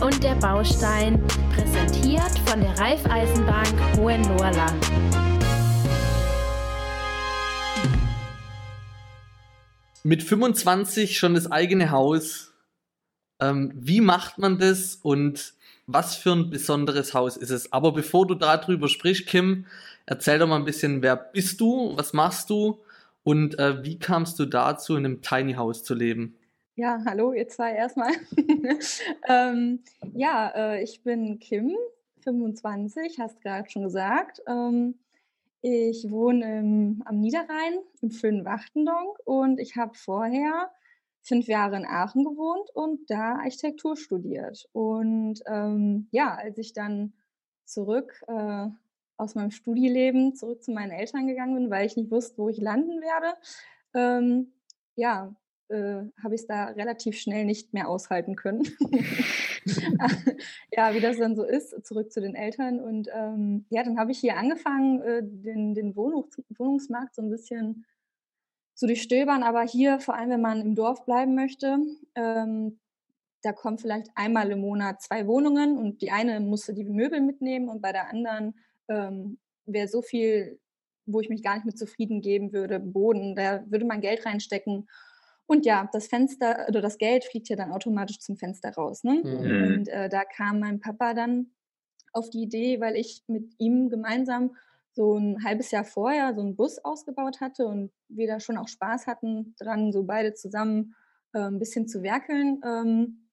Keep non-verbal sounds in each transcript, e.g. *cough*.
Und der Baustein, präsentiert von der Raiffeisenbank Hohenlohrland. Mit 25 schon das eigene Haus. Ähm, wie macht man das und was für ein besonderes Haus ist es? Aber bevor du darüber sprichst, Kim, erzähl doch mal ein bisschen, wer bist du, was machst du und äh, wie kamst du dazu, in einem Tiny House zu leben? Ja, hallo, ihr zwei erstmal. *laughs* ähm, ja, äh, ich bin Kim, 25, hast gerade schon gesagt. Ähm, ich wohne im, am Niederrhein, im schönen Wachtendonk und ich habe vorher fünf Jahre in Aachen gewohnt und da Architektur studiert. Und ähm, ja, als ich dann zurück äh, aus meinem Studieleben zurück zu meinen Eltern gegangen bin, weil ich nicht wusste, wo ich landen werde, ähm, ja, äh, habe ich es da relativ schnell nicht mehr aushalten können. *laughs* *laughs* ja, wie das dann so ist, zurück zu den Eltern. Und ähm, ja, dann habe ich hier angefangen, äh, den, den Wohnungs Wohnungsmarkt so ein bisschen zu durchstöbern. Aber hier, vor allem wenn man im Dorf bleiben möchte, ähm, da kommen vielleicht einmal im Monat zwei Wohnungen und die eine musste die Möbel mitnehmen und bei der anderen ähm, wäre so viel, wo ich mich gar nicht mit zufrieden geben würde, Boden, da würde man Geld reinstecken. Und ja, das Fenster oder das Geld fliegt ja dann automatisch zum Fenster raus. Ne? Mhm. Und äh, da kam mein Papa dann auf die Idee, weil ich mit ihm gemeinsam so ein halbes Jahr vorher so einen Bus ausgebaut hatte und wir da schon auch Spaß hatten dran, so beide zusammen äh, ein bisschen zu werkeln. Ähm,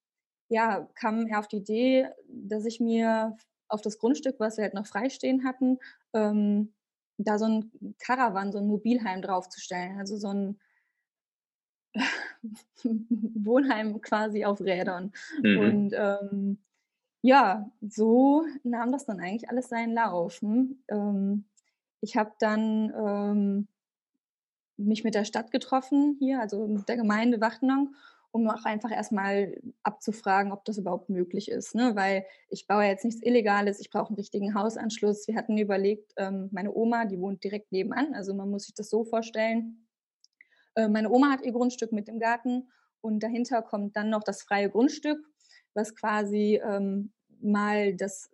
ja, kam er auf die Idee, dass ich mir auf das Grundstück, was wir halt noch freistehen hatten, ähm, da so ein Caravan, so ein Mobilheim draufzustellen. Also so ein *laughs* Wohnheim quasi auf Rädern. Mhm. Und ähm, ja, so nahm das dann eigentlich alles seinen Lauf. Hm? Ähm, ich habe dann ähm, mich mit der Stadt getroffen hier, also mit der Gemeinde Wachtenang um auch einfach erstmal abzufragen, ob das überhaupt möglich ist. Ne? Weil ich baue jetzt nichts Illegales, ich brauche einen richtigen Hausanschluss. Wir hatten überlegt, ähm, meine Oma, die wohnt direkt nebenan, also man muss sich das so vorstellen. Äh, meine Oma hat ihr Grundstück mit dem Garten und dahinter kommt dann noch das freie Grundstück, was quasi ähm, mal das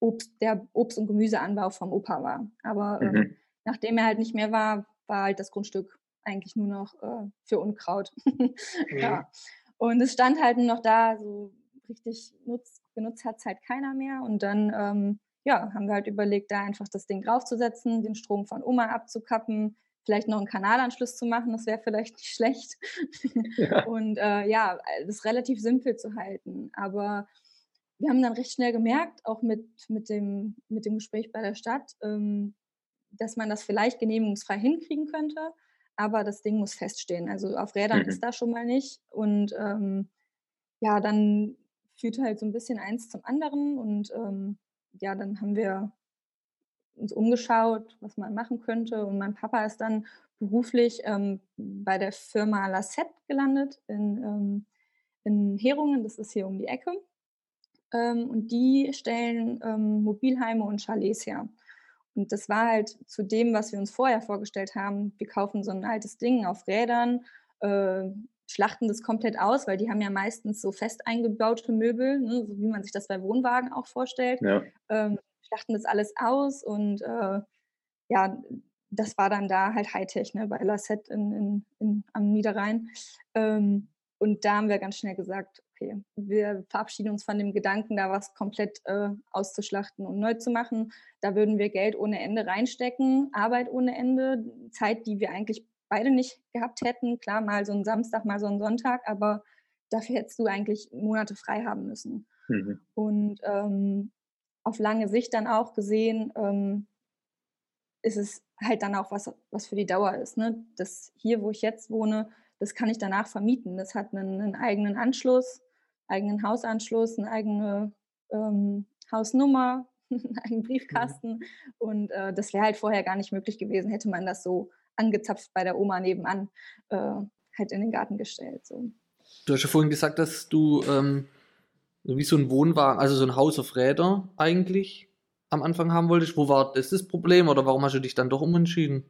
Obst, der Obst- und Gemüseanbau vom Opa war. Aber ähm, mhm. nachdem er halt nicht mehr war, war halt das Grundstück eigentlich nur noch äh, für Unkraut. *laughs* mhm. ja. Und es stand halt noch da, so richtig nutz, genutzt hat es halt keiner mehr. Und dann ähm, ja, haben wir halt überlegt, da einfach das Ding draufzusetzen, den Strom von Oma abzukappen, vielleicht noch einen Kanalanschluss zu machen, das wäre vielleicht nicht schlecht. *laughs* Ja. Und äh, ja, das relativ simpel zu halten. Aber wir haben dann recht schnell gemerkt, auch mit, mit, dem, mit dem Gespräch bei der Stadt, ähm, dass man das vielleicht genehmigungsfrei hinkriegen könnte aber das Ding muss feststehen. Also auf Rädern mhm. ist da schon mal nicht. Und ähm, ja, dann führt halt so ein bisschen eins zum anderen. Und ähm, ja, dann haben wir uns umgeschaut, was man machen könnte. Und mein Papa ist dann beruflich ähm, bei der Firma Lassette gelandet in, ähm, in Herungen, das ist hier um die Ecke. Ähm, und die stellen ähm, Mobilheime und Chalets her. Und das war halt zu dem, was wir uns vorher vorgestellt haben. Wir kaufen so ein altes Ding auf Rädern, äh, schlachten das komplett aus, weil die haben ja meistens so fest eingebaute Möbel, ne, so wie man sich das bei Wohnwagen auch vorstellt. Ja. Ähm, schlachten das alles aus und äh, ja, das war dann da halt Hightech, ne, bei Lassette in, in, in, am Niederrhein. Ähm, und da haben wir ganz schnell gesagt, okay, wir verabschieden uns von dem Gedanken, da was komplett äh, auszuschlachten und neu zu machen. Da würden wir Geld ohne Ende reinstecken, Arbeit ohne Ende, Zeit, die wir eigentlich beide nicht gehabt hätten. Klar, mal so ein Samstag, mal so ein Sonntag, aber dafür hättest du eigentlich Monate frei haben müssen. Mhm. Und ähm, auf lange Sicht dann auch gesehen, ähm, ist es halt dann auch was, was für die Dauer ist. Ne? Das hier, wo ich jetzt wohne, das kann ich danach vermieten. Das hat einen, einen eigenen Anschluss, eigenen Hausanschluss, eine eigene ähm, Hausnummer, *laughs* einen eigenen Briefkasten. Mhm. Und äh, das wäre halt vorher gar nicht möglich gewesen, hätte man das so angezapft bei der Oma nebenan äh, halt in den Garten gestellt. So. Du hast ja vorhin gesagt, dass du ähm, wie so ein Wohnwagen, also so ein Haus auf Räder eigentlich am Anfang haben wolltest. Wo war das das Problem oder warum hast du dich dann doch umentschieden?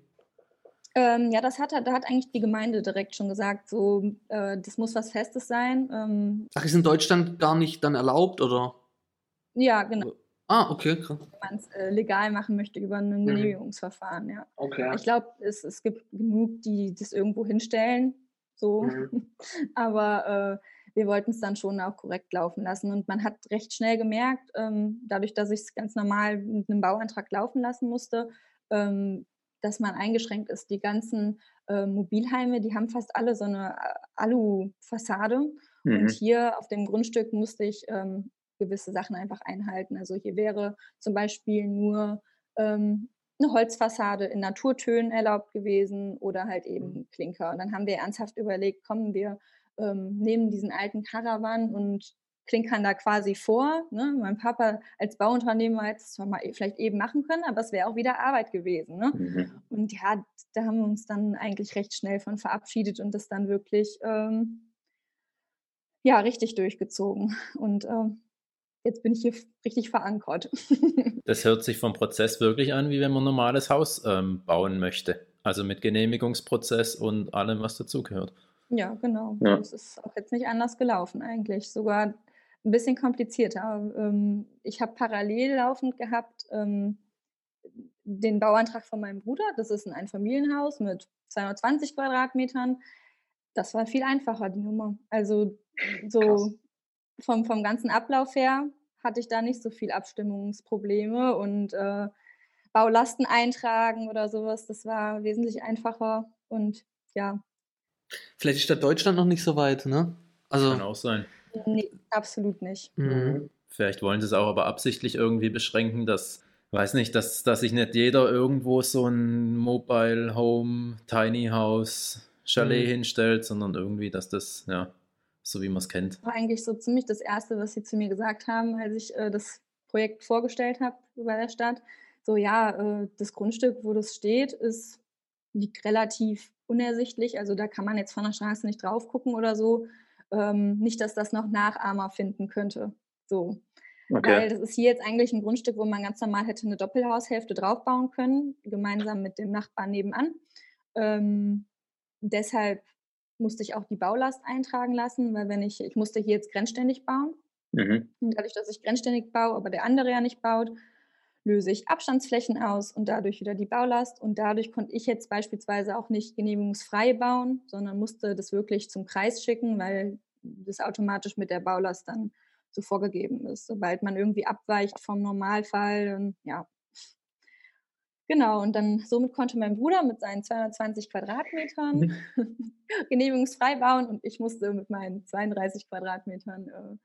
Ähm, ja, das hat, da hat eigentlich die Gemeinde direkt schon gesagt, so, äh, das muss was Festes sein. Ähm, Ach, ist in Deutschland gar nicht dann erlaubt, oder? Ja, genau. Ah, okay, krass. Wenn man es äh, legal machen möchte über ein mhm. Genehmigungsverfahren, ja. Okay. Ich glaube, es, es gibt genug, die das irgendwo hinstellen, so. Mhm. *laughs* Aber äh, wir wollten es dann schon auch korrekt laufen lassen. Und man hat recht schnell gemerkt, ähm, dadurch, dass ich es ganz normal mit einem Bauantrag laufen lassen musste, ähm, dass man eingeschränkt ist. Die ganzen äh, Mobilheime, die haben fast alle so eine äh, Alu-Fassade. Mhm. Und hier auf dem Grundstück musste ich ähm, gewisse Sachen einfach einhalten. Also hier wäre zum Beispiel nur ähm, eine Holzfassade in Naturtönen erlaubt gewesen oder halt eben mhm. Klinker. Und dann haben wir ernsthaft überlegt, kommen wir ähm, nehmen diesen alten Caravan und klinkern da quasi vor. Ne? Mein Papa als Bauunternehmer hätte es zwar mal e, vielleicht eben machen können, aber es wäre auch wieder Arbeit gewesen. Ne? Mhm. Und ja, da haben wir uns dann eigentlich recht schnell von verabschiedet und das dann wirklich ähm, ja richtig durchgezogen. Und ähm, jetzt bin ich hier richtig verankert. *laughs* das hört sich vom Prozess wirklich an, wie wenn man ein normales Haus ähm, bauen möchte. Also mit Genehmigungsprozess und allem, was dazugehört. Ja, genau. Ja. Es ist auch jetzt nicht anders gelaufen eigentlich. Sogar ein bisschen komplizierter. Ähm, ich habe parallel laufend gehabt ähm, den Bauantrag von meinem Bruder. Das ist ein Einfamilienhaus mit 220 Quadratmetern. Das war viel einfacher, die Nummer. Also so vom, vom ganzen Ablauf her hatte ich da nicht so viel Abstimmungsprobleme und äh, Baulasten eintragen oder sowas. Das war wesentlich einfacher und ja. Vielleicht ist da Deutschland noch nicht so weit, ne? Also, Kann auch sein. Nee, absolut nicht. Mhm. Vielleicht wollen sie es auch aber absichtlich irgendwie beschränken, dass, weiß nicht, dass, dass sich nicht jeder irgendwo so ein Mobile Home, Tiny House, Chalet mhm. hinstellt, sondern irgendwie, dass das, ja, so wie man es kennt. War eigentlich so ziemlich das Erste, was sie zu mir gesagt haben, als ich äh, das Projekt vorgestellt habe bei der Stadt. So, ja, äh, das Grundstück, wo das steht, ist, liegt relativ unersichtlich. Also da kann man jetzt von der Straße nicht drauf gucken oder so ähm, nicht, dass das noch Nachahmer finden könnte. So. Okay. Weil das ist hier jetzt eigentlich ein Grundstück, wo man ganz normal hätte eine Doppelhaushälfte draufbauen können, gemeinsam mit dem Nachbarn nebenan. Ähm, deshalb musste ich auch die Baulast eintragen lassen, weil wenn ich, ich musste hier jetzt grenzständig bauen. Mhm. dadurch, dass ich grenzständig baue, aber der andere ja nicht baut, löse ich Abstandsflächen aus und dadurch wieder die Baulast. Und dadurch konnte ich jetzt beispielsweise auch nicht genehmigungsfrei bauen, sondern musste das wirklich zum Kreis schicken, weil das automatisch mit der Baulast dann so vorgegeben ist. Sobald man irgendwie abweicht vom Normalfall, dann, ja. Genau, und dann somit konnte mein Bruder mit seinen 220 Quadratmetern *laughs* genehmigungsfrei bauen und ich musste mit meinen 32 Quadratmetern äh,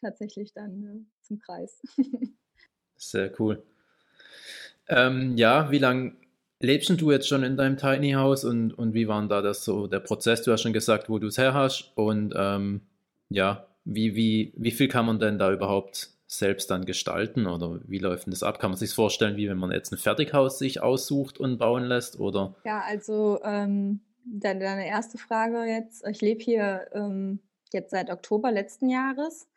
tatsächlich dann äh, zum Kreis. *laughs* Sehr cool. Ähm, ja, wie lange lebst du jetzt schon in deinem Tiny House und, und wie war da das so der Prozess? Du hast schon gesagt, wo du es her hast und ähm, ja, wie, wie, wie viel kann man denn da überhaupt selbst dann gestalten oder wie läuft denn das ab? Kann man sich vorstellen, wie wenn man jetzt ein Fertighaus sich aussucht und bauen lässt oder? Ja, also ähm, deine, deine erste Frage jetzt. Ich lebe hier ähm, jetzt seit Oktober letzten Jahres.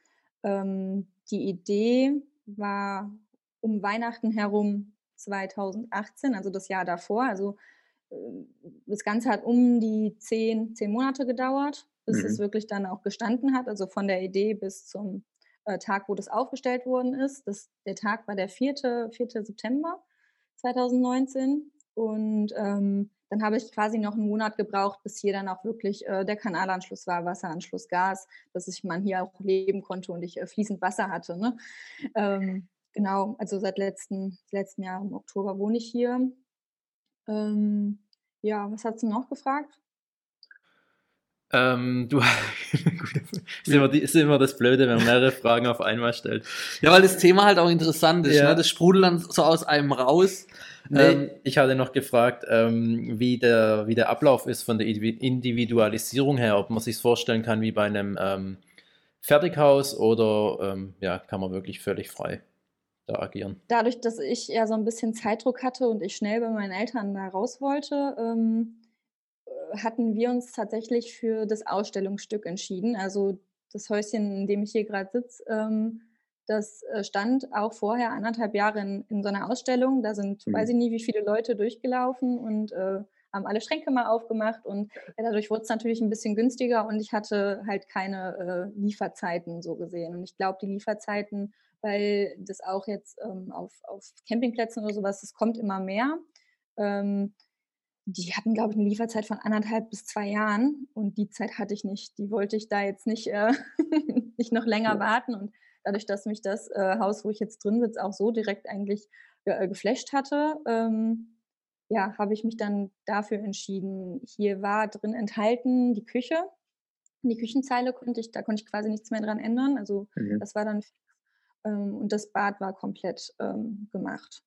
Ähm, die Idee war um Weihnachten herum 2018, also das Jahr davor. Also äh, das Ganze hat um die zehn, zehn Monate gedauert, bis mhm. es wirklich dann auch gestanden hat, also von der Idee bis zum äh, Tag, wo das aufgestellt worden ist. Das, der Tag war der 4. 4. September 2019 und ähm, dann habe ich quasi noch einen Monat gebraucht, bis hier dann auch wirklich äh, der Kanalanschluss war, Wasseranschluss, Gas, dass ich man hier auch leben konnte und ich äh, fließend Wasser hatte. Ne? Ähm, Genau, also seit letzten, letzten Jahr im Oktober wohne ich hier. Ähm, ja, was hast du noch gefragt? Ähm, du, *laughs* ist, immer die, ist immer das Blöde, wenn man mehrere Fragen auf einmal stellt. Ja, weil das Thema halt auch interessant ist. Ja. Ne? Das sprudelt dann so aus einem raus. Nee, ähm, ich hatte noch gefragt, ähm, wie, der, wie der Ablauf ist von der Individualisierung her, ob man sich vorstellen kann wie bei einem ähm, Fertighaus oder ähm, ja, kann man wirklich völlig frei da agieren? Dadurch, dass ich ja so ein bisschen Zeitdruck hatte und ich schnell bei meinen Eltern da raus wollte, ähm, äh, hatten wir uns tatsächlich für das Ausstellungsstück entschieden. Also das Häuschen, in dem ich hier gerade sitze, ähm, das äh, stand auch vorher anderthalb Jahre in, in so einer Ausstellung. Da sind, mhm. weiß ich nie, wie viele Leute durchgelaufen und äh, haben alle Schränke mal aufgemacht und ja, dadurch wurde es natürlich ein bisschen günstiger und ich hatte halt keine äh, Lieferzeiten so gesehen. Und ich glaube, die Lieferzeiten, weil das auch jetzt ähm, auf, auf Campingplätzen oder sowas, das kommt immer mehr. Ähm, die hatten, glaube ich, eine Lieferzeit von anderthalb bis zwei Jahren und die Zeit hatte ich nicht. Die wollte ich da jetzt nicht, äh, *laughs* nicht noch länger warten und dadurch, dass mich das äh, Haus, wo ich jetzt drin sitze, auch so direkt eigentlich äh, geflasht hatte, ähm, ja, habe ich mich dann dafür entschieden. Hier war drin enthalten die Küche. Die Küchenzeile konnte ich, da konnte ich quasi nichts mehr dran ändern. Also mhm. das war dann ähm, und das Bad war komplett ähm, gemacht.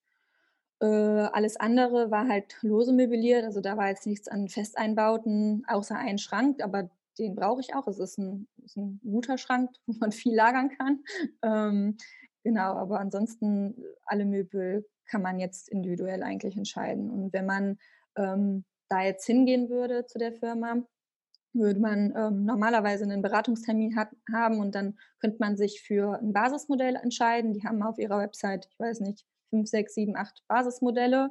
Äh, alles andere war halt lose möbliert, also da war jetzt nichts an Festeinbauten, außer ein Schrank, aber den brauche ich auch. Es ist ein, ist ein, guter Schrank, *laughs* wo man viel lagern kann. Ähm, genau, aber ansonsten alle Möbel kann man jetzt individuell eigentlich entscheiden. Und wenn man ähm, da jetzt hingehen würde zu der Firma, würde man ähm, normalerweise einen Beratungstermin hat, haben und dann könnte man sich für ein Basismodell entscheiden. Die haben auf ihrer Website, ich weiß nicht, fünf, sechs, sieben, acht Basismodelle.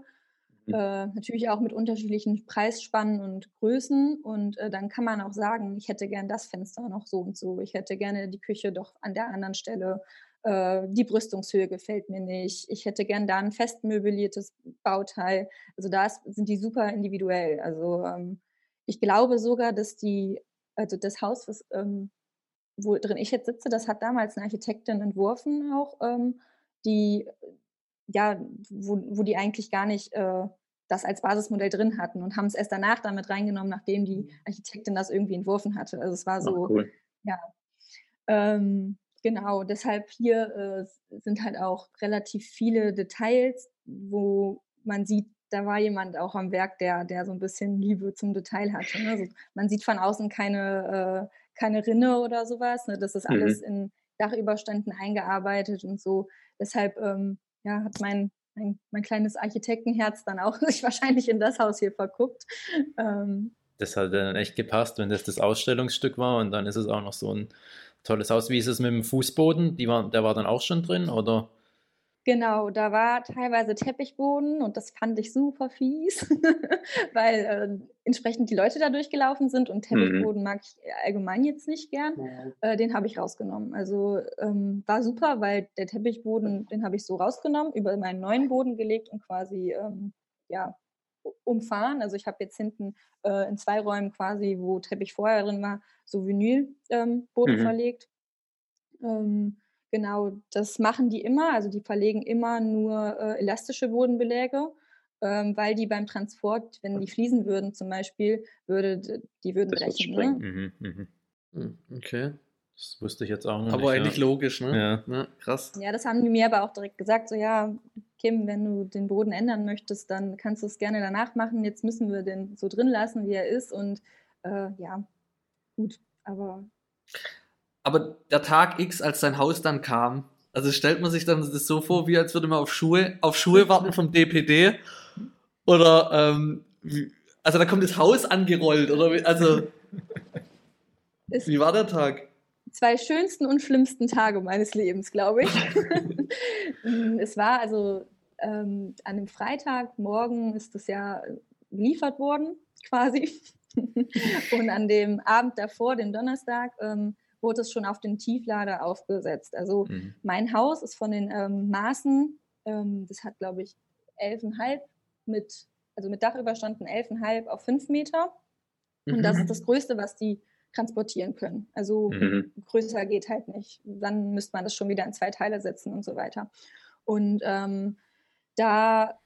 Mhm. Äh, natürlich auch mit unterschiedlichen Preisspannen und Größen. Und äh, dann kann man auch sagen, ich hätte gern das Fenster noch so und so. Ich hätte gerne die Küche doch an der anderen Stelle. Äh, die Brüstungshöhe gefällt mir nicht. Ich hätte gern da ein fest möbliertes Bauteil. Also da sind die super individuell. Also ähm, ich glaube sogar, dass die, also das Haus, was, ähm, wo drin ich jetzt sitze, das hat damals eine Architektin entworfen auch, ähm, die ja, wo, wo die eigentlich gar nicht äh, das als Basismodell drin hatten und haben es erst danach damit reingenommen, nachdem die mhm. Architektin das irgendwie entworfen hatte. Also es war so, Ach, cool. ja. Ähm, genau, deshalb hier äh, sind halt auch relativ viele Details, wo man sieht, da war jemand auch am Werk, der, der so ein bisschen Liebe zum Detail hatte. Ne? Also man sieht von außen keine, äh, keine Rinne oder sowas. Ne? Das ist alles mhm. in Dachüberständen eingearbeitet und so. Deshalb ähm, ja, hat mein, mein, mein, kleines Architektenherz dann auch *laughs* sich wahrscheinlich in das Haus hier verguckt. Ähm, das hat dann echt gepasst, wenn das das Ausstellungsstück war und dann ist es auch noch so ein tolles Haus. Wie ist es mit dem Fußboden? Die war, der war dann auch schon drin, oder? Genau, da war teilweise Teppichboden und das fand ich super fies, *laughs* weil äh, entsprechend die Leute da durchgelaufen sind und mhm. Teppichboden mhm. mag ich allgemein jetzt nicht gern. Äh, den habe ich rausgenommen. Also ähm, war super, weil der Teppichboden, den habe ich so rausgenommen, über meinen neuen Boden gelegt und quasi ähm, ja, umfahren. Also ich habe jetzt hinten äh, in zwei Räumen quasi, wo Teppich vorher drin war, so Vinylboden ähm, mhm. verlegt. Ähm, Genau, das machen die immer. Also die verlegen immer nur äh, elastische Bodenbeläge, ähm, weil die beim Transport, wenn die fließen würden zum Beispiel, würde, die würden das brechen. Ne? Mhm, mhm. Hm, okay. Das wusste ich jetzt auch noch aber nicht. eigentlich ja. logisch, ne? Ja. ja. Krass. Ja, das haben die mir aber auch direkt gesagt, so ja, Kim, wenn du den Boden ändern möchtest, dann kannst du es gerne danach machen. Jetzt müssen wir den so drin lassen, wie er ist. Und äh, ja, gut, aber aber der Tag X, als dein Haus dann kam, also stellt man sich dann das so vor, wie als würde man auf Schuhe, auf Schuhe warten vom DPD. Oder ähm, wie, also da kommt das Haus angerollt, oder wie, also es wie war der Tag? Zwei schönsten und schlimmsten Tage meines Lebens, glaube ich. *laughs* es war also ähm, an dem Freitagmorgen ist das ja geliefert worden, quasi. und an dem Abend davor, dem Donnerstag, ähm, wurde es schon auf den Tieflader aufgesetzt. Also mhm. mein Haus ist von den ähm, Maßen, ähm, das hat glaube ich 11,5 mit, also mit Dachüberstanden 11,5 auf 5 Meter. Mhm. Und das ist mhm. das Größte, was die transportieren können. Also mhm. größer geht halt nicht. Dann müsste man das schon wieder in zwei Teile setzen und so weiter. Und ähm, da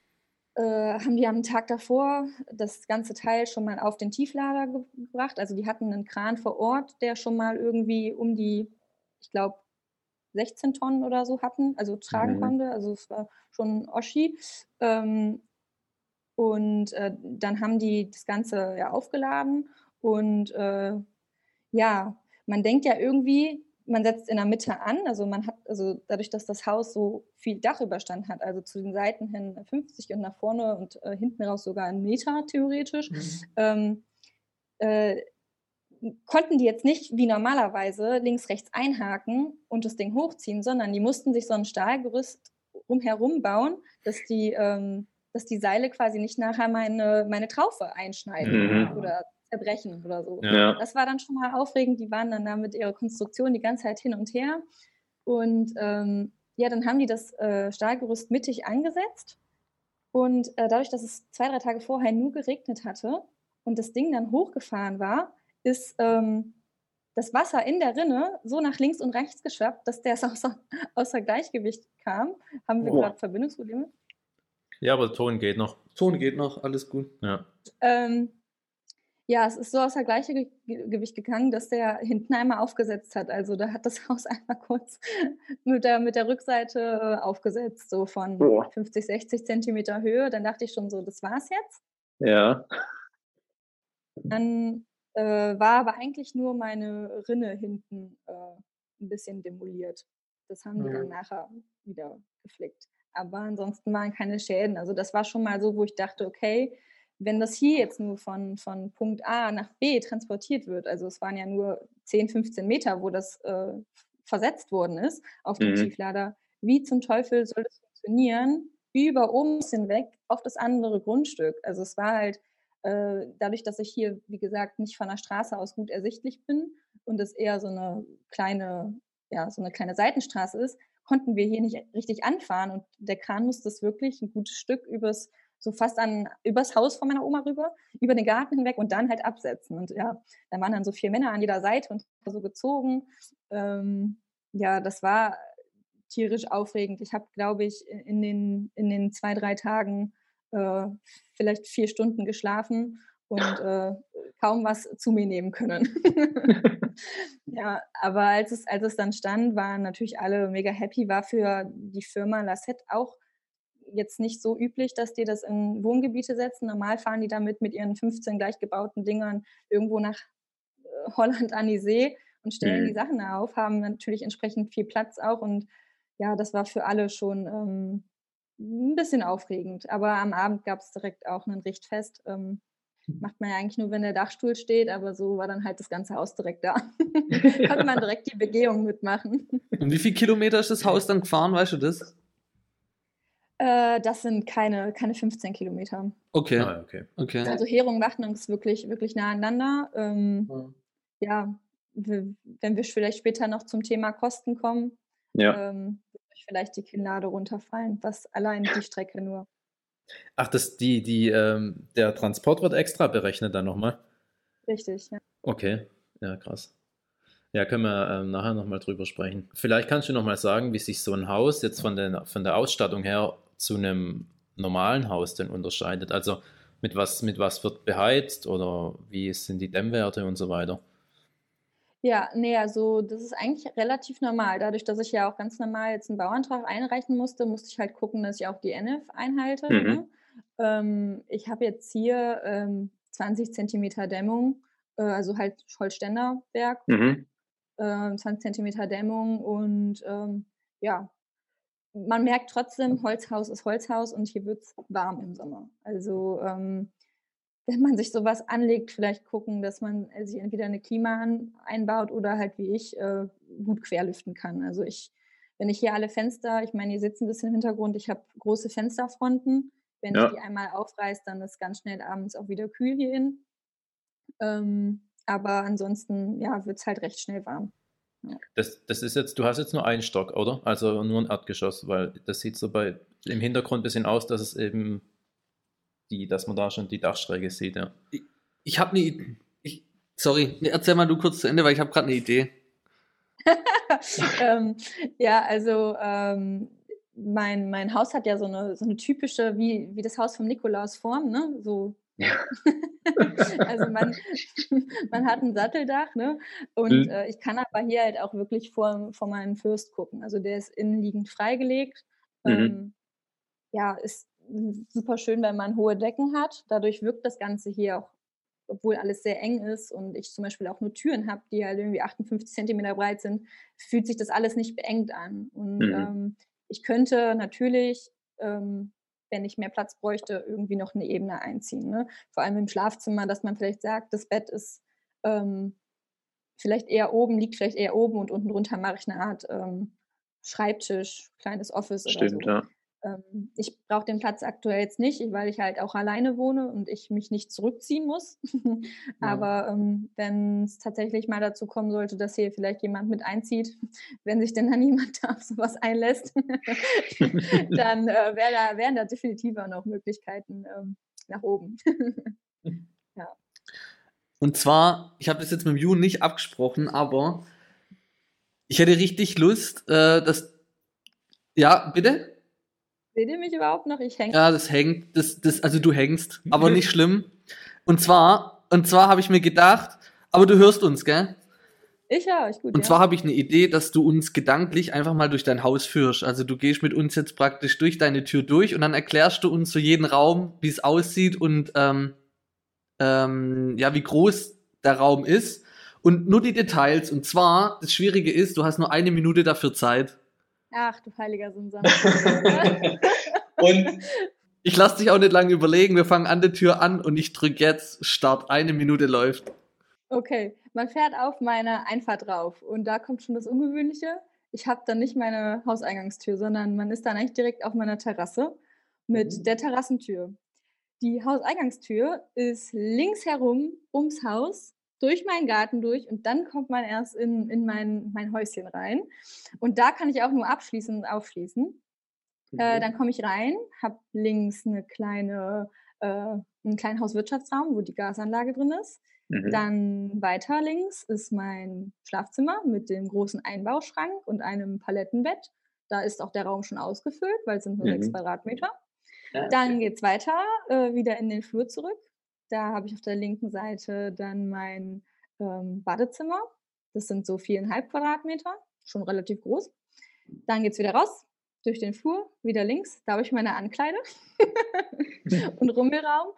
äh, haben die am Tag davor das ganze Teil schon mal auf den Tieflader gebracht. Also die hatten einen Kran vor Ort, der schon mal irgendwie um die, ich glaube, 16 Tonnen oder so hatten, also tragen mhm. konnte. Also es war schon Oschi. Ähm, und äh, dann haben die das Ganze ja aufgeladen. Und äh, ja, man denkt ja irgendwie, man setzt in der Mitte an, also man hat, also dadurch, dass das Haus so viel Dachüberstand hat, also zu den Seiten hin 50 und nach vorne und äh, hinten raus sogar einen Meter theoretisch, mhm. ähm, äh, konnten die jetzt nicht wie normalerweise links, rechts einhaken und das Ding hochziehen, sondern die mussten sich so ein Stahlgerüst umherum bauen, dass die ähm, dass die Seile quasi nicht nachher meine, meine Traufe einschneiden mhm. oder zerbrechen oder so. Ja. Das war dann schon mal aufregend. Die waren dann da mit ihrer Konstruktion die ganze Zeit hin und her. Und ähm, ja, dann haben die das äh, Stahlgerüst mittig angesetzt. Und äh, dadurch, dass es zwei, drei Tage vorher nur geregnet hatte und das Ding dann hochgefahren war, ist ähm, das Wasser in der Rinne so nach links und rechts geschwappt, dass der *laughs* außer, außer Gleichgewicht kam. Haben wir oh. gerade Verbindungsprobleme? Ja, aber Ton geht noch. Ton geht noch, alles gut. Ja. Ähm, ja, es ist so außer Gleichgewicht gegangen, dass der hinten einmal aufgesetzt hat. Also da hat das *laughs* Haus einmal kurz mit der, mit der Rückseite äh, aufgesetzt, so von oh. 50, 60 Zentimeter Höhe. Dann dachte ich schon so, das war's jetzt. Ja. Dann äh, war aber eigentlich nur meine Rinne hinten äh, ein bisschen demoliert. Das haben die dann mhm. nachher wieder geflickt. Aber ansonsten waren keine Schäden. Also das war schon mal so, wo ich dachte, okay, wenn das hier jetzt nur von, von Punkt A nach B transportiert wird, also es waren ja nur 10, 15 Meter, wo das äh, versetzt worden ist auf den mhm. Tieflader, wie zum Teufel soll das funktionieren, über uns hinweg auf das andere Grundstück? Also es war halt äh, dadurch, dass ich hier, wie gesagt, nicht von der Straße aus gut ersichtlich bin und es eher so eine kleine, ja, so eine kleine Seitenstraße ist, konnten wir hier nicht richtig anfahren und der Kran musste es wirklich ein gutes Stück übers so fast an übers Haus von meiner Oma rüber, über den Garten hinweg und dann halt absetzen. Und ja, da waren dann so vier Männer an jeder Seite und so gezogen. Ähm, ja, das war tierisch aufregend. Ich habe, glaube ich, in den, in den zwei, drei Tagen äh, vielleicht vier Stunden geschlafen und äh, kaum was zu mir nehmen können. *laughs* ja, aber als es, als es dann stand, waren natürlich alle mega happy, war für die Firma Lassette auch jetzt nicht so üblich, dass die das in Wohngebiete setzen. Normal fahren die damit mit ihren 15 gleich gebauten Dingern irgendwo nach äh, Holland an die See und stellen mhm. die Sachen auf, haben natürlich entsprechend viel Platz auch. Und ja, das war für alle schon ähm, ein bisschen aufregend. Aber am Abend gab es direkt auch ein Richtfest. Ähm, macht man ja eigentlich nur, wenn der Dachstuhl steht, aber so war dann halt das ganze Haus direkt da. *laughs* Konnte man direkt die Begehung mitmachen. Und wie viele Kilometer ist das Haus dann gefahren, weißt du das? Äh, das sind keine, keine 15 Kilometer. Okay. Ah, okay. okay. Also Herung Wachtung ist wirklich, wirklich nah aneinander. Ähm, ja. ja, wenn wir vielleicht später noch zum Thema Kosten kommen, ja. ähm, würde vielleicht die Kinnlade runterfallen, was allein die Strecke nur. Ach, das, die, die, ähm, der Transport wird extra berechnet dann nochmal? Richtig, ja. Okay, ja, krass. Ja, können wir ähm, nachher nochmal drüber sprechen. Vielleicht kannst du nochmal sagen, wie sich so ein Haus jetzt von, den, von der Ausstattung her zu einem normalen Haus denn unterscheidet? Also mit was, mit was wird beheizt oder wie sind die Dämmwerte und so weiter? Ja, nee, also das ist eigentlich relativ normal. Dadurch, dass ich ja auch ganz normal jetzt einen Bauantrag einreichen musste, musste ich halt gucken, dass ich auch die NF einhalte. Mhm. Ne? Ähm, ich habe jetzt hier ähm, 20 Zentimeter Dämmung, äh, also halt Holzständerwerk, mhm. äh, 20 Zentimeter Dämmung und ähm, ja, man merkt trotzdem, Holzhaus ist Holzhaus und hier wird es warm im Sommer. Also ähm, wenn man sich sowas anlegt, vielleicht gucken, dass man äh, sich entweder eine Klima einbaut oder halt wie ich äh, gut querlüften kann. Also ich, wenn ich hier alle Fenster, ich meine, ihr sitzt ein bisschen im Hintergrund, ich habe große Fensterfronten. Wenn ja. ich die einmal aufreiße, dann ist ganz schnell abends auch wieder kühl hier in. Ähm, aber ansonsten, ja, wird es halt recht schnell warm. Das, das ist jetzt, du hast jetzt nur einen Stock, oder? Also nur ein Erdgeschoss, weil das sieht so bei im Hintergrund ein bisschen aus, dass es eben die, dass man da schon die Dachschräge sieht, ja. Ich, ich habe eine Idee. Sorry, erzähl mal du kurz zu Ende, weil ich habe gerade eine Idee. *laughs* ähm, ja, also ähm, mein, mein Haus hat ja so eine, so eine typische, wie, wie das Haus vom Nikolaus Form, ne? So *laughs* also man, *laughs* man hat ein Satteldach, ne? Und mhm. äh, ich kann aber hier halt auch wirklich vor, vor meinen Fürst gucken. Also der ist innenliegend freigelegt. Mhm. Ähm, ja, ist super schön, wenn man hohe Decken hat. Dadurch wirkt das Ganze hier auch, obwohl alles sehr eng ist und ich zum Beispiel auch nur Türen habe, die halt irgendwie 58 Zentimeter breit sind, fühlt sich das alles nicht beengt an. Und mhm. ähm, ich könnte natürlich ähm, wenn ich mehr Platz bräuchte, irgendwie noch eine Ebene einziehen. Ne? Vor allem im Schlafzimmer, dass man vielleicht sagt, das Bett ist ähm, vielleicht eher oben, liegt vielleicht eher oben und unten drunter mache ich eine Art ähm, Schreibtisch, kleines Office Stimmt, oder so. Ja. Ähm, ich brauche den Platz aktuell jetzt nicht, weil ich halt auch alleine wohne und ich mich nicht zurückziehen muss. *laughs* Aber ähm, wenn es tatsächlich mal dazu kommen sollte, dass hier vielleicht jemand mit einzieht, *laughs* wenn sich denn dann niemand *laughs* auf sowas einlässt, dann äh, wär da, wären da definitiv auch noch Möglichkeiten ähm, nach oben. ja. Und zwar, ich habe das jetzt mit dem Jun nicht abgesprochen, aber ich hätte richtig Lust, äh, dass. Ja, bitte? Seht ihr mich überhaupt noch? Ich hänge. Ja, das hängt. Das, das, also du hängst, aber nicht schlimm. Und zwar, und zwar habe ich mir gedacht, aber du hörst uns, gell? Ich höre euch gut. Und ja. zwar habe ich eine Idee, dass du uns gedanklich einfach mal durch dein Haus führst. Also du gehst mit uns jetzt praktisch durch deine Tür durch und dann erklärst du uns so jeden Raum, wie es aussieht und ähm, ähm, ja, wie groß der Raum ist. Und nur die Details. Und zwar, das Schwierige ist, du hast nur eine Minute dafür Zeit. Ach, du heiliger Simson. *laughs* und ich lasse dich auch nicht lange überlegen. Wir fangen an der Tür an und ich drücke jetzt Start. Eine Minute läuft. Okay, man fährt auf meine Einfahrt drauf und da kommt schon das Ungewöhnliche. Ich habe dann nicht meine Hauseingangstür, sondern man ist dann eigentlich direkt auf meiner Terrasse mit mhm. der Terrassentür. Die Hauseingangstür ist links herum ums Haus durch meinen Garten durch und dann kommt man erst in, in mein, mein Häuschen rein. Und da kann ich auch nur abschließen und aufschließen. Äh, mhm. Äh, dann komme ich rein, habe links eine kleine, äh, einen kleinen Hauswirtschaftsraum, wo die Gasanlage drin ist. Mhm. Dann weiter links ist mein Schlafzimmer mit dem großen Einbauschrank und einem Palettenbett. Da ist auch der Raum schon ausgefüllt, weil es sind nur mhm. sechs Quadratmeter. Ja, Dann geht es weiter, äh, wieder in den Flur zurück. Da habe ich auf der linken Seite dann mein ähm, Badezimmer. Das sind so viereinhalb Quadratmeter, schon relativ groß. Dann geht es wieder raus, durch den Flur, wieder links. Da habe ich meine Ankleide *laughs* und Rummelraum.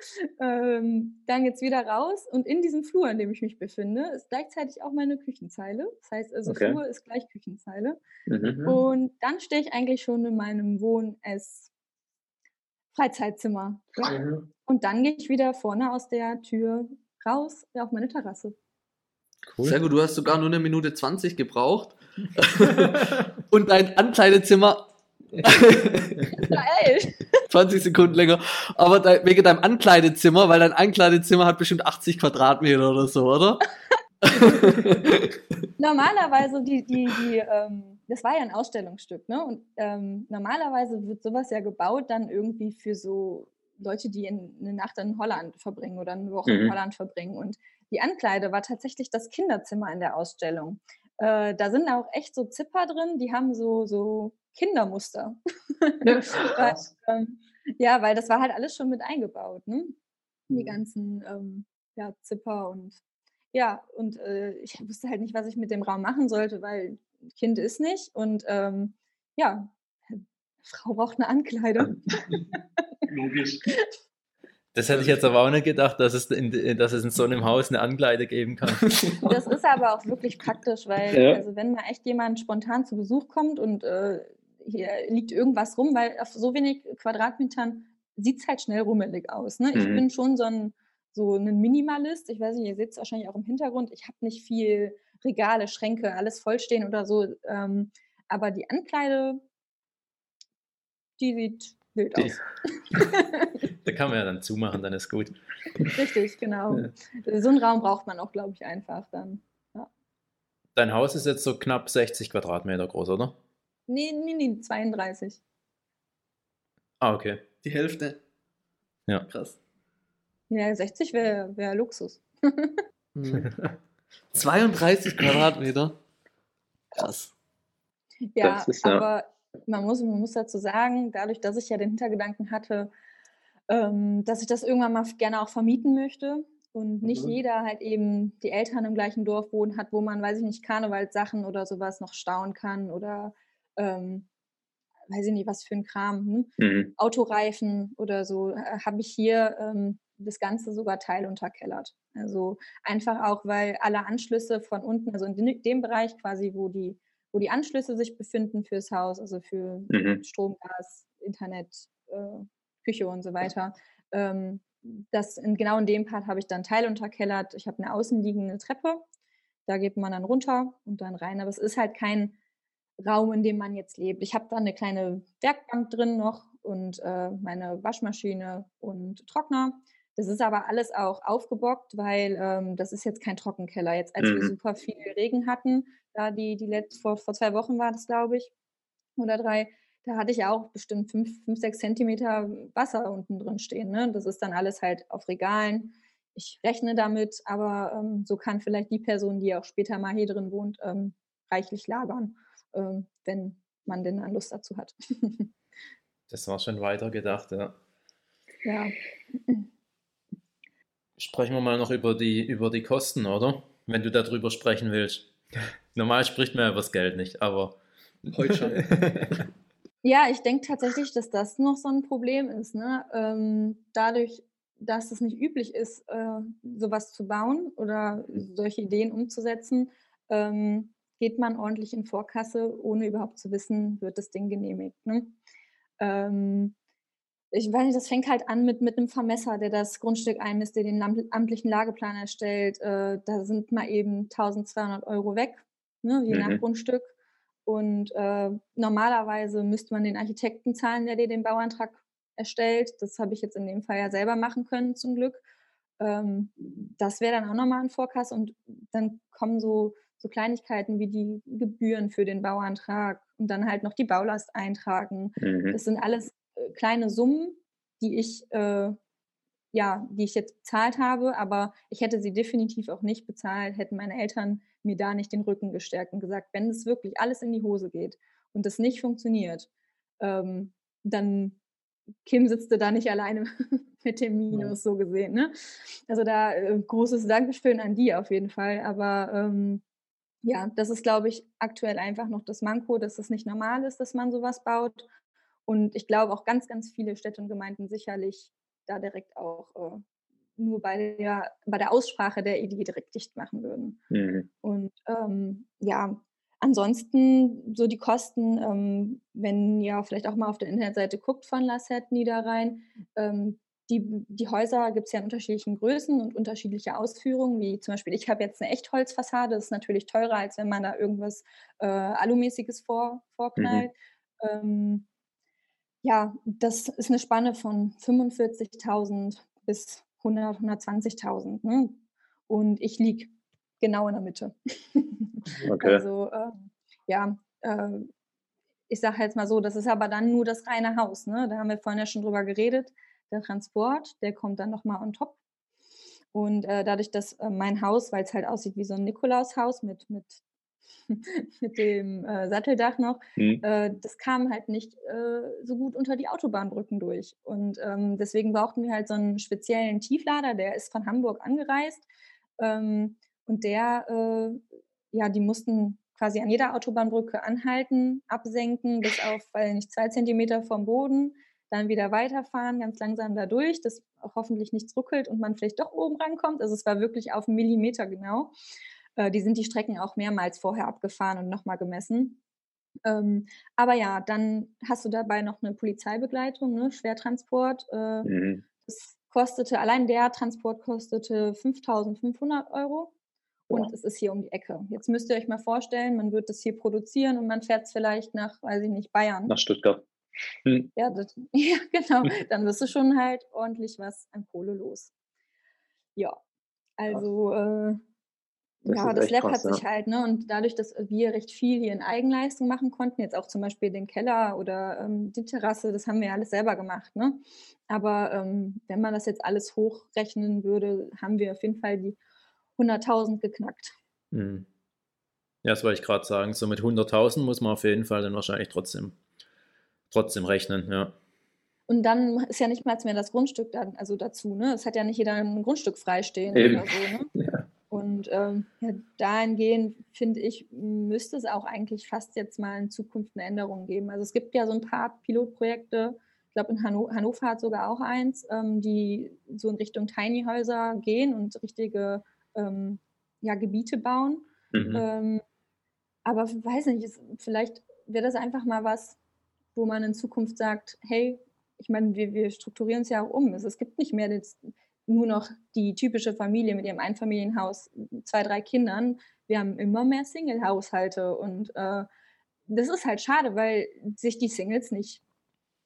Ähm, dann geht es wieder raus und in diesem Flur, in dem ich mich befinde, ist gleichzeitig auch meine Küchenzeile. Das heißt also, okay. Flur ist gleich Küchenzeile. Mhm. Und dann stehe ich eigentlich schon in meinem Wohn-Ess- Freizeitzimmer. Ja? Mhm. Und dann gehe ich wieder vorne aus der Tür raus auf meine Terrasse. Cool. Sehr gut, du hast sogar nur eine Minute 20 gebraucht. *laughs* und dein Ankleidezimmer. Geil. *laughs* 20 Sekunden länger. Aber de wegen deinem Ankleidezimmer, weil dein Ankleidezimmer hat bestimmt 80 Quadratmeter oder so, oder? *laughs* Normalerweise die, die, die ähm, das war ja ein Ausstellungsstück, ne? Und ähm, normalerweise wird sowas ja gebaut dann irgendwie für so Leute, die in, eine Nacht in Holland verbringen oder eine Woche mhm. in Holland verbringen. Und die Ankleide war tatsächlich das Kinderzimmer in der Ausstellung. Äh, da sind auch echt so Zipper drin, die haben so, so Kindermuster. Ja, *laughs* weil, ähm, ja, weil das war halt alles schon mit eingebaut, ne? Die mhm. ganzen ähm, ja, Zipper und ja, und äh, ich wusste halt nicht, was ich mit dem Raum machen sollte, weil Kind ist nicht. Und ähm, ja, Frau braucht eine Ankleidung. *laughs* Logisch. Das hätte ich jetzt aber auch nicht gedacht, dass es in, dass es in so einem Haus eine Ankleide geben kann. *laughs* Das ist aber auch wirklich praktisch, weil ja. also wenn mal echt jemand spontan zu Besuch kommt und äh, hier liegt irgendwas rum, weil auf so wenig Quadratmetern sieht es halt schnell rummelig aus. Ne? Ich mhm. bin schon so ein, so ein Minimalist. Ich weiß nicht, ihr seht es wahrscheinlich auch im Hintergrund. Ich habe nicht viel Regale, Schränke, alles vollstehen oder so. Ähm, aber die Ankleide, die sieht wild die. aus. *laughs* da kann man ja dann zumachen, dann ist gut. Richtig, genau. Ja. So einen Raum braucht man auch, glaube ich, einfach dann. Ja. Dein Haus ist jetzt so knapp 60 Quadratmeter groß, oder? Nee, nee, nee, 32. Ah, okay. Die Hälfte. Ja. Krass. Ja, 60 wäre wär Luxus. hm. *laughs* 32 Quadratmeter. Krass. Ja, ist, ja, aber man muss, man muss dazu sagen, dadurch, dass ich ja den Hintergedanken hatte, ähm, dass ich das irgendwann mal gerne auch vermieten möchte und nicht mhm. jeder halt eben die Eltern im gleichen Dorf wohnen hat, wo man, weiß ich nicht, Karnevalssachen oder sowas noch stauen kann oder ähm, weiß ich nicht, was für ein Kram, hm? mhm. Autoreifen oder so, äh, habe ich hier ähm, das Ganze sogar teilunterkellert. Also einfach auch, weil alle Anschlüsse von unten, also in dem Bereich quasi, wo die, wo die Anschlüsse sich befinden fürs Haus, also für mhm. Strom, Gas, Internet, äh, Küche und so weiter, ähm, das in, genau in dem Part habe ich dann teilunterkellert. Ich habe eine außenliegende Treppe, da geht man dann runter und dann rein. Aber es ist halt kein Raum, in dem man jetzt lebt. Ich habe da eine kleine Werkbank drin noch und äh, meine Waschmaschine und Trockner. Das ist aber alles auch aufgebockt, weil ähm, das ist jetzt kein Trockenkeller. Jetzt, als mhm. wir super viel Regen hatten, da die, die letzte, vor, vor zwei Wochen war das, glaube ich, oder drei, da hatte ich auch bestimmt fünf, fünf sechs Zentimeter Wasser unten drin stehen. Ne? Das ist dann alles halt auf Regalen. Ich rechne damit, aber ähm, so kann vielleicht die Person, die auch später mal hier drin wohnt, ähm, reichlich lagern, ähm, wenn man denn dann Lust dazu hat. *laughs* das war schon weiter gedacht, ja. Ja. Sprechen wir mal noch über die, über die Kosten, oder? Wenn du darüber sprechen willst. *laughs* Normal spricht man ja über das Geld nicht, aber. Heute schon. *laughs* ja, ich denke tatsächlich, dass das noch so ein Problem ist. Ne? Ähm, dadurch, dass es nicht üblich ist, äh, sowas zu bauen oder solche Ideen umzusetzen, ähm, geht man ordentlich in Vorkasse, ohne überhaupt zu wissen, wird das Ding genehmigt. Ne? Ähm, ich weiß nicht, das fängt halt an mit, mit einem Vermesser, der das Grundstück einmisst, der den amtlichen Lageplan erstellt. Äh, da sind mal eben 1200 Euro weg, ne, je mhm. nach Grundstück. Und äh, normalerweise müsste man den Architekten zahlen, der dir den Bauantrag erstellt. Das habe ich jetzt in dem Fall ja selber machen können, zum Glück. Ähm, das wäre dann auch nochmal ein Vorkasse und dann kommen so, so Kleinigkeiten wie die Gebühren für den Bauantrag und dann halt noch die Baulast eintragen. Mhm. Das sind alles kleine Summen, die ich äh, ja, die ich jetzt bezahlt habe, aber ich hätte sie definitiv auch nicht bezahlt, hätten meine Eltern mir da nicht den Rücken gestärkt und gesagt, wenn es wirklich alles in die Hose geht und das nicht funktioniert, ähm, dann Kim sitzt da nicht alleine *laughs* mit dem Minus, so gesehen. Ne? Also da äh, großes Dankeschön an die auf jeden Fall. Aber ähm, ja, das ist, glaube ich, aktuell einfach noch das Manko, dass es nicht normal ist, dass man sowas baut. Und ich glaube auch ganz, ganz viele Städte und Gemeinden sicherlich da direkt auch äh, nur bei der, bei der Aussprache der Idee direkt dicht machen würden. Mhm. Und ähm, ja, Ansonsten so die Kosten, ähm, wenn ihr vielleicht auch mal auf der Internetseite guckt von Lasset Niederrhein, ähm, die, die Häuser gibt es ja in unterschiedlichen Größen und unterschiedliche Ausführungen, wie zum Beispiel, ich habe jetzt eine Echtholzfassade, das ist natürlich teurer, als wenn man da irgendwas äh, Alumäßiges vor, vorknallt. Mhm. Ja, das ist eine Spanne von 45.000 bis 100, 120.000. Ne? Und ich liege genau in der Mitte. *laughs* Okay. Also äh, ja, äh, ich sage jetzt mal so, das ist aber dann nur das reine Haus. Ne? Da haben wir vorhin ja schon drüber geredet. Der Transport, der kommt dann nochmal on top. Und äh, dadurch, dass äh, mein Haus, weil es halt aussieht wie so ein Nikolaushaus mit, mit, *laughs* mit dem äh, Satteldach noch, mhm. Äh, das kam halt nicht so gut unter die Autobahnbrücken durch. Und ähm, deswegen brauchten wir halt so einen speziellen Tieflader, der ist von Hamburg angereist. Ähm, und der, äh, ja, die mussten quasi an jeder Autobahnbrücke anhalten, absenken, bis auf, weil nicht zwei Zentimeter vom Boden, dann wieder weiterfahren, ganz langsam da durch, dass auch hoffentlich nichts ruckelt und man vielleicht doch oben rankommt. Also es war wirklich auf einen Millimeter genau. Äh, die sind die Strecken auch mehrmals vorher abgefahren und nochmal gemessen. Ähm, aber ja, dann hast du dabei noch eine Polizeibegleitung, ne, Schwertransport. Äh, mhm. Das kostete, allein der Transport kostete 5500 Euro und es ist hier um die Ecke. Jetzt müsst ihr euch mal vorstellen, man wird das hier produzieren und man fährt es vielleicht nach, weiß ich nicht, Bayern. Nach Stuttgart. Hm. Ja, das, *laughs* ja, genau. Dann wirst du schon halt ordentlich was an Kohle los. Ja, also äh, das ja, das läppert krass, sich ja. halt, ne? Und dadurch, dass wir recht viel hier in Eigenleistung machen konnten, jetzt auch zum Beispiel den Keller oder ähm, die Terrasse, das haben wir alles selber gemacht, ne? Aber ähm, wenn man das jetzt alles hochrechnen würde, haben wir auf jeden Fall die 100.000 geknackt. Hm. Ja, das wollte ich gerade sagen. So mit 100.000 muss man auf jeden Fall dann wahrscheinlich trotzdem, trotzdem rechnen, ja. Und dann ist ja nicht mal mehr das Grundstück dann, also dazu, ne? Es hat ja nicht jeder ein Grundstück freistehen Eben. oder so, ne? *laughs* Ja. Und ähm, ja, dahingehend, finde ich, müsste es auch eigentlich fast jetzt mal in Zukunft eine Änderung geben. Also es gibt ja so ein paar Pilotprojekte, ich glaube in Hanno Hannover hat sogar auch eins, ähm, die so in Richtung Tiny Häuser gehen und richtige ähm, ja, Gebiete bauen. Mhm. Ähm, aber weiß nicht, es, vielleicht wäre das einfach mal was, wo man in Zukunft sagt, hey, ich meine, wir, wir strukturieren es ja auch um. Es, es gibt nicht mehr das, nur noch die typische Familie mit ihrem Einfamilienhaus, zwei, drei Kindern. Wir haben immer mehr Single-Haushalte und äh, das ist halt schade, weil sich die Singles nicht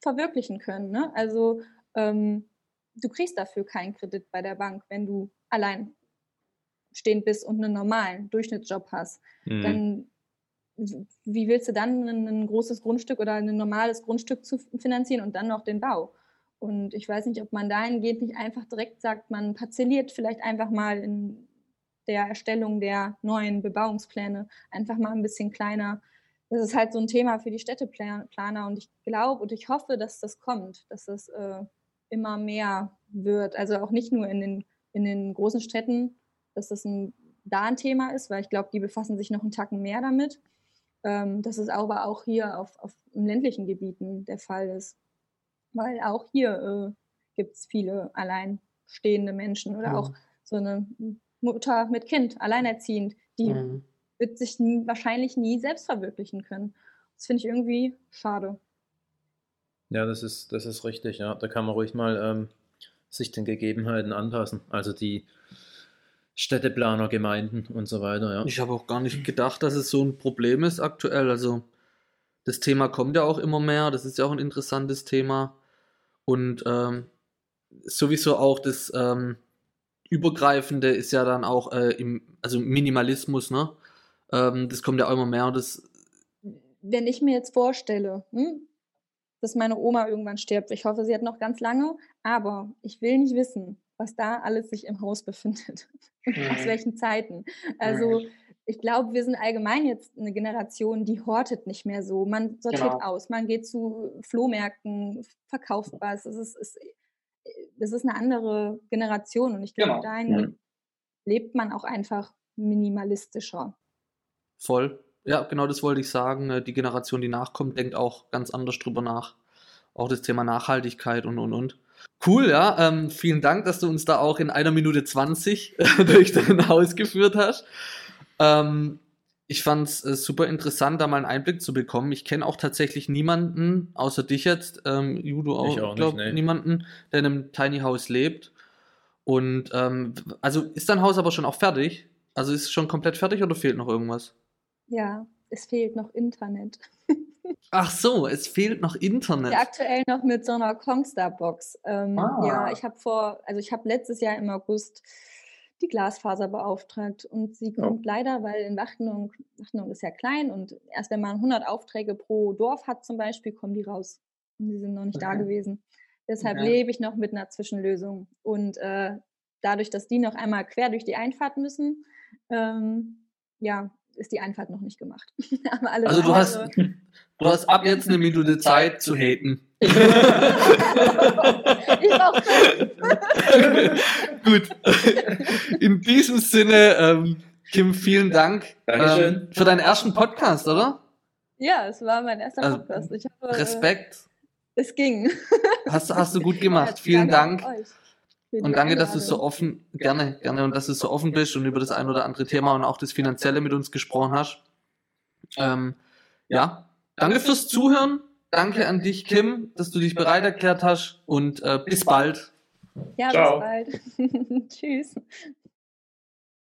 verwirklichen können. Ne? Also ähm, du kriegst dafür keinen Kredit bei der Bank, wenn du allein stehend bist und einen normalen Durchschnittsjob hast. Mhm. Dann wie willst du dann ein, großes Grundstück oder ein normales Grundstück zu finanzieren und dann noch den Bau? Und ich weiß nicht, ob man dahingehend nicht einfach direkt sagt, man parzelliert vielleicht einfach mal in der Erstellung der neuen Bebauungspläne einfach mal ein bisschen kleiner. Das ist halt so ein Thema für die Städteplaner und ich glaube und ich hoffe, dass das kommt, dass das äh, immer mehr wird. Also auch nicht nur in den, in den großen Städten, dass das ein, da ein Thema ist, weil ich glaube, die befassen sich noch einen Tacken mehr damit. Ähm, dass es aber auch hier auf, auf ländlichen Gebieten der Fall ist. Weil auch hier äh, gibt es viele alleinstehende Menschen oder mhm. auch so eine Mutter mit Kind, alleinerziehend, die mhm. wird sich nie, wahrscheinlich nie selbst verwirklichen können. Das finde ich irgendwie schade. Ja, das ist, das ist richtig, ja. Da kann man ruhig mal ähm, sich den Gegebenheiten anpassen. Also die Städteplaner, Gemeinden und so weiter, ja. Ich habe auch gar nicht gedacht, dass es so ein Problem ist aktuell. Also das Thema kommt ja auch immer mehr, das ist ja auch ein interessantes Thema. Und ähm, sowieso auch das ähm, Übergreifende ist ja dann auch äh, im, also Minimalismus, ne? Ähm, das kommt ja auch immer mehr und das. Wenn ich mir jetzt vorstelle, hm, dass meine Oma irgendwann stirbt, ich hoffe, sie hat noch ganz lange, aber ich will nicht wissen, was da alles sich im Haus befindet *laughs* und mhm. aus welchen Zeiten. Also mhm. Ich glaube, wir sind allgemein jetzt eine Generation, die hortet nicht mehr so. Man sortiert genau. aus, man geht zu Flohmärkten, verkauft was. Es ist, es, das ist eine andere Generation und ich glaube, genau. dahin ja. lebt man auch einfach minimalistischer. Voll. Ja, genau das wollte ich sagen. Äh, die Generation, die nachkommt, denkt auch ganz anders drüber nach. Auch das Thema Nachhaltigkeit und, und, und. Cool, ja. Ähm, vielen Dank, dass du uns da auch in einer Minute 20 *laughs* durch dein Haus geführt hast. Ähm, ich fand es äh, super interessant, da mal einen Einblick zu bekommen. Ich kenne auch tatsächlich niemanden, außer dich jetzt, ähm, Judo auch, auch glaub, nicht, nee. niemanden, der in einem Tiny House lebt. Und ähm, also ist dein Haus aber schon auch fertig? Also ist es schon komplett fertig oder fehlt noch irgendwas? Ja, es fehlt noch Internet. *laughs* Ach so, es fehlt noch Internet. Ja, aktuell noch mit so einer Kongstar-Box. Ähm, ah. Ja, ich habe vor, also ich habe letztes Jahr im August die Glasfaser beauftragt und sie kommt oh. leider, weil in Wachtenung, Wachtenung ist ja klein und erst wenn man 100 Aufträge pro Dorf hat zum Beispiel, kommen die raus und die sind noch nicht okay. da gewesen. Deshalb okay. lebe ich noch mit einer Zwischenlösung und äh, dadurch, dass die noch einmal quer durch die Einfahrt müssen, ähm, ja, ist die Einfahrt noch nicht gemacht. *laughs* also du hast, du hast ab jetzt eine Minute Zeit zu haten. *laughs* ich brauche *laughs* Gut. In diesem Sinne, ähm, Kim, vielen Dank ähm, für deinen ersten Podcast, oder? Ja, es war mein erster also, Podcast. Hoffe, Respekt. Es ging. Hast, hast du gut gemacht. Vielen Dank. Und danke, dass du so offen, gerne, gerne, und dass du so offen bist und über das ein oder andere Thema und auch das Finanzielle mit uns gesprochen hast. Ähm, ja, danke fürs Zuhören. Danke an dich, Kim, dass du dich bereit erklärt hast und äh, bis bald. Ja, Ciao. bis bald. *laughs* Tschüss.